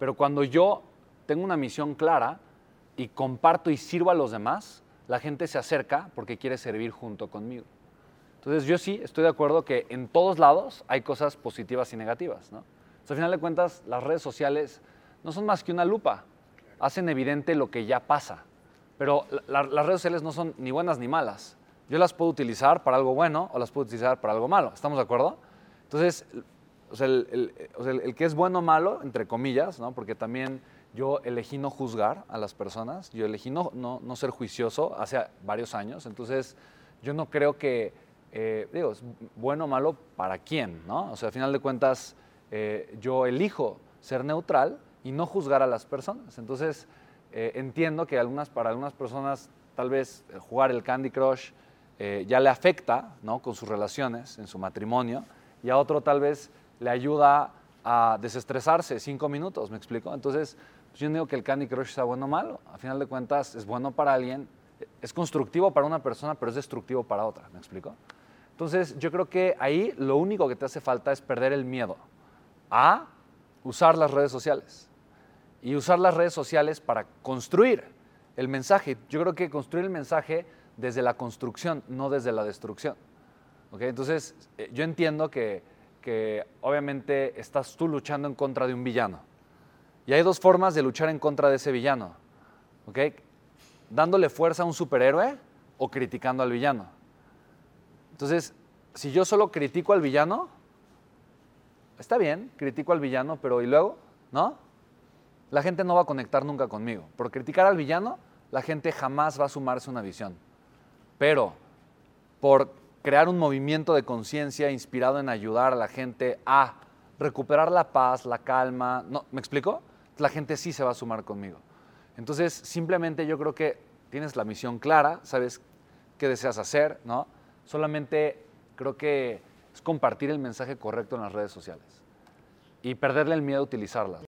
Pero cuando yo tengo una misión clara y comparto y sirvo a los demás, la gente se acerca porque quiere servir junto conmigo. Entonces yo sí estoy de acuerdo que en todos lados hay cosas positivas y negativas. ¿no? al final de cuentas, las redes sociales no son más que una lupa. Hacen evidente lo que ya pasa. Pero la- las redes sociales no son ni buenas ni malas. Yo las puedo utilizar para algo bueno o las puedo utilizar para algo malo. ¿Estamos de acuerdo? Entonces, o sea, el, el- o sea, el- que es bueno o malo, entre comillas, ¿no? porque también yo elegí no juzgar a las personas, yo elegí no, no, no ser juicioso hace varios años, entonces yo no creo que, eh, digo, es bueno o malo para quién, ¿no? O sea, al final de cuentas, eh, yo elijo ser neutral y no juzgar a las personas. Entonces, eh, entiendo que algunas, para algunas personas tal vez jugar el Candy Crush ya le afecta ¿no? con sus relaciones, en su matrimonio, y a otro tal vez le ayuda a desestresarse cinco minutos, ¿me explico? Entonces, pues yo no digo que el Candy Crush sea bueno o malo, a final de cuentas es bueno para alguien, es constructivo para una persona, pero es destructivo para otra, ¿me explico? Entonces, yo creo que ahí lo único que te hace falta es perder el miedo a usar las redes sociales y usar las redes sociales para construir el mensaje. Yo creo que construir el mensaje desde la construcción, no desde la destrucción. ¿Ok? Entonces, eh, yo entiendo que, que obviamente estás tú luchando en contra de un villano. Y hay dos formas de luchar en contra de ese villano. ¿Ok? Dándole fuerza a un superhéroe o criticando al villano. Entonces, si yo solo critico al villano, está bien, critico al villano, pero ¿y luego? ¿No? La gente no va a conectar nunca conmigo. Por criticar al villano, la gente jamás va a sumarse a una visión. Pero por crear un movimiento de conciencia inspirado en ayudar a la gente a recuperar la paz, la calma, ¿no? ¿me explico? La gente sí se va a sumar conmigo. Entonces, simplemente yo creo que tienes la misión clara, sabes qué deseas hacer, ¿no? Solamente creo que es compartir el mensaje correcto en las redes sociales y perderle el miedo a utilizarlas.